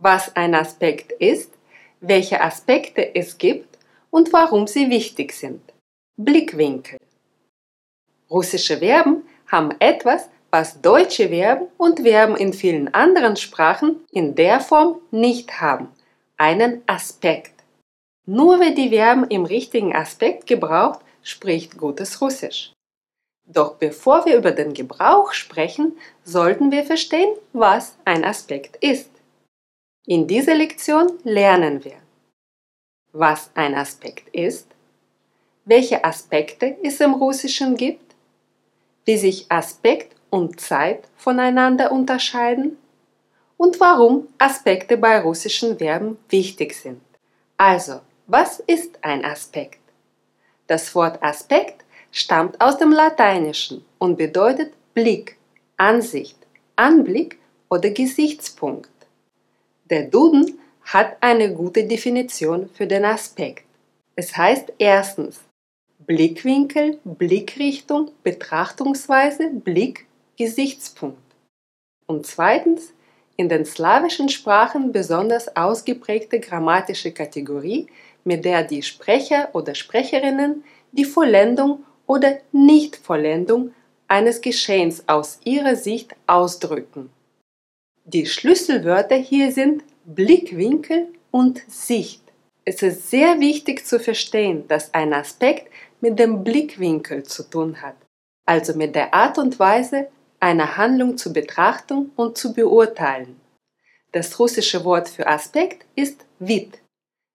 was ein Aspekt ist, welche Aspekte es gibt und warum sie wichtig sind. Blickwinkel. Russische Verben haben etwas, was deutsche Verben und Verben in vielen anderen Sprachen in der Form nicht haben, einen Aspekt. Nur wer die Verben im richtigen Aspekt gebraucht, spricht gutes Russisch. Doch bevor wir über den Gebrauch sprechen, sollten wir verstehen, was ein Aspekt ist. In dieser Lektion lernen wir, was ein Aspekt ist, welche Aspekte es im Russischen gibt, wie sich Aspekt und Zeit voneinander unterscheiden und warum Aspekte bei russischen Verben wichtig sind. Also, was ist ein Aspekt? Das Wort Aspekt stammt aus dem Lateinischen und bedeutet Blick, Ansicht, Anblick oder Gesichtspunkt. Der Duden hat eine gute Definition für den Aspekt. Es heißt erstens Blickwinkel, Blickrichtung, Betrachtungsweise, Blick, Gesichtspunkt. Und zweitens in den slawischen Sprachen besonders ausgeprägte grammatische Kategorie, mit der die Sprecher oder Sprecherinnen die Vollendung oder Nichtvollendung eines Geschehens aus ihrer Sicht ausdrücken. Die Schlüsselwörter hier sind Blickwinkel und Sicht. Es ist sehr wichtig zu verstehen, dass ein Aspekt mit dem Blickwinkel zu tun hat, also mit der Art und Weise, eine Handlung zu betrachten und zu beurteilen. Das russische Wort für Aspekt ist vid.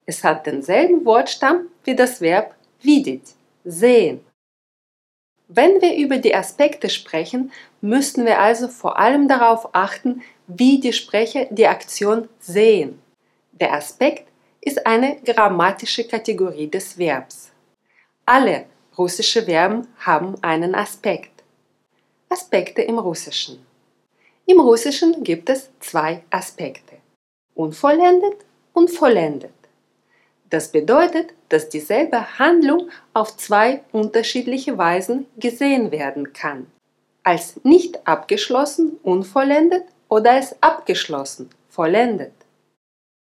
Es hat denselben Wortstamm wie das Verb vidit, sehen. Wenn wir über die Aspekte sprechen, müssen wir also vor allem darauf achten, wie die Sprecher die Aktion sehen. Der Aspekt ist eine grammatische Kategorie des Verbs. Alle russische Verben haben einen Aspekt. Aspekte im Russischen. Im Russischen gibt es zwei Aspekte. Unvollendet und vollendet. Das bedeutet, dass dieselbe Handlung auf zwei unterschiedliche Weisen gesehen werden kann. Als nicht abgeschlossen, unvollendet oder als abgeschlossen, vollendet.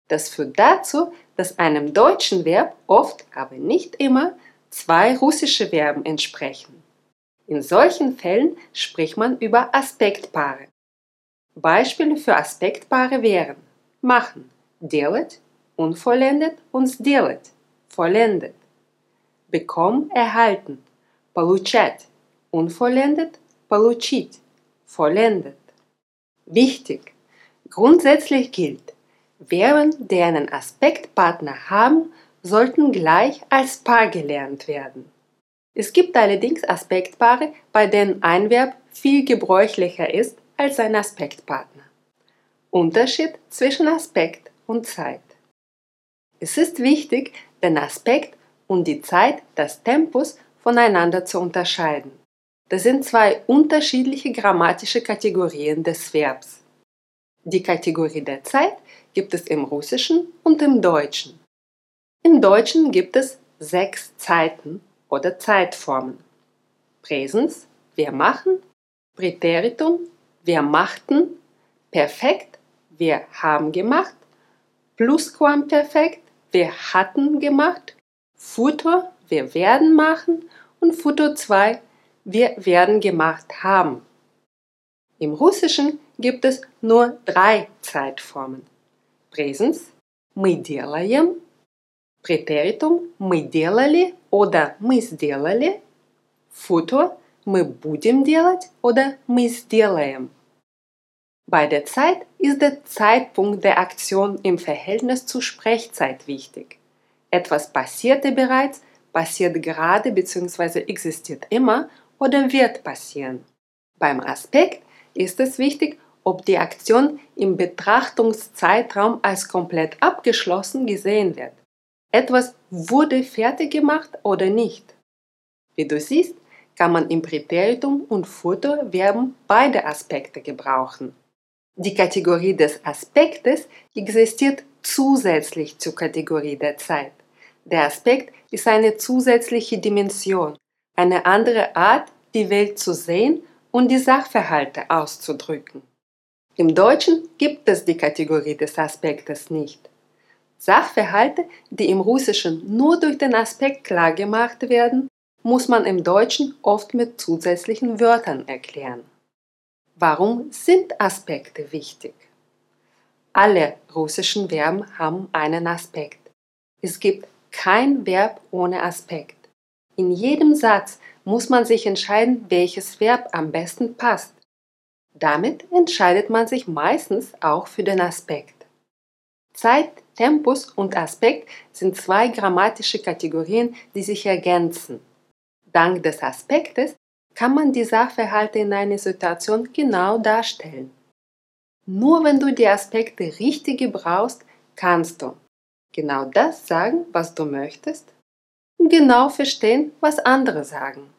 Das führt dazu, dass einem deutschen Verb oft, aber nicht immer, zwei russische Verben entsprechen. In solchen Fällen spricht man über Aspektpaare. Beispiele für Aspektpaare wären machen, делать unvollendet und сделать, vollendet. Bekommen, erhalten, получать, unvollendet, получить, vollendet. Wichtig, grundsätzlich gilt, Verben, die einen Aspektpartner haben, sollten gleich als Paar gelernt werden. Es gibt allerdings Aspektpaare, bei denen ein Verb viel gebräuchlicher ist als ein Aspektpartner. Unterschied zwischen Aspekt und Zeit. Es ist wichtig, den Aspekt und die Zeit des Tempus voneinander zu unterscheiden. Das sind zwei unterschiedliche grammatische Kategorien des Verbs. Die Kategorie der Zeit gibt es im Russischen und im Deutschen. Im Deutschen gibt es sechs Zeiten oder Zeitformen. Präsens, wir machen, Präteritum, wir machten, Perfekt, wir haben gemacht, Plusquamperfekt, wir hatten gemacht, Futur, wir werden machen und Futur 2, wir werden gemacht haben. Im Russischen gibt es nur drei Zeitformen. Präsens, мы делаем, Präteritum, мы делали oder мы сделали, Futur, мы будем делать oder мы сделаем. Bei der Zeit ist der Zeitpunkt der Aktion im Verhältnis zur Sprechzeit wichtig. Etwas passierte bereits, passiert gerade bzw. existiert immer oder wird passieren. Beim Aspekt ist es wichtig, ob die Aktion im Betrachtungszeitraum als komplett abgeschlossen gesehen wird. Etwas wurde fertig gemacht oder nicht. Wie du siehst, kann man im Präteritum und Futurverben beide Aspekte gebrauchen. Die Kategorie des Aspektes existiert zusätzlich zur Kategorie der Zeit. Der Aspekt ist eine zusätzliche Dimension, eine andere Art, die Welt zu sehen und die Sachverhalte auszudrücken. Im Deutschen gibt es die Kategorie des Aspektes nicht. Sachverhalte, die im Russischen nur durch den Aspekt klargemacht werden, muss man im Deutschen oft mit zusätzlichen Wörtern erklären. Warum sind Aspekte wichtig? Alle russischen Verben haben einen Aspekt. Es gibt kein Verb ohne Aspekt. In jedem Satz muss man sich entscheiden, welches Verb am besten passt. Damit entscheidet man sich meistens auch für den Aspekt. Zeit, Tempus und Aspekt sind zwei grammatische Kategorien, die sich ergänzen. Dank des Aspektes kann man die Sachverhalte in einer Situation genau darstellen. Nur wenn du die Aspekte richtig gebrauchst, kannst du genau das sagen, was du möchtest, und genau verstehen, was andere sagen.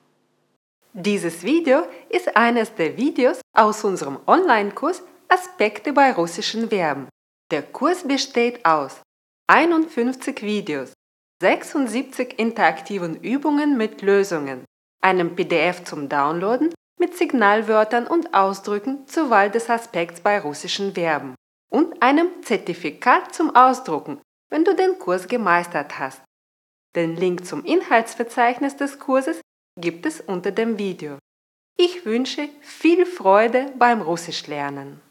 Dieses Video ist eines der Videos aus unserem Online-Kurs Aspekte bei russischen Verben. Der Kurs besteht aus 51 Videos, 76 interaktiven Übungen mit Lösungen, einem PDF zum Downloaden mit Signalwörtern und Ausdrücken zur Wahl des Aspekts bei russischen Verben und einem Zertifikat zum Ausdrucken, wenn du den Kurs gemeistert hast. Den Link zum Inhaltsverzeichnis des Kurses gibt es unter dem Video. Ich wünsche viel Freude beim Russischlernen.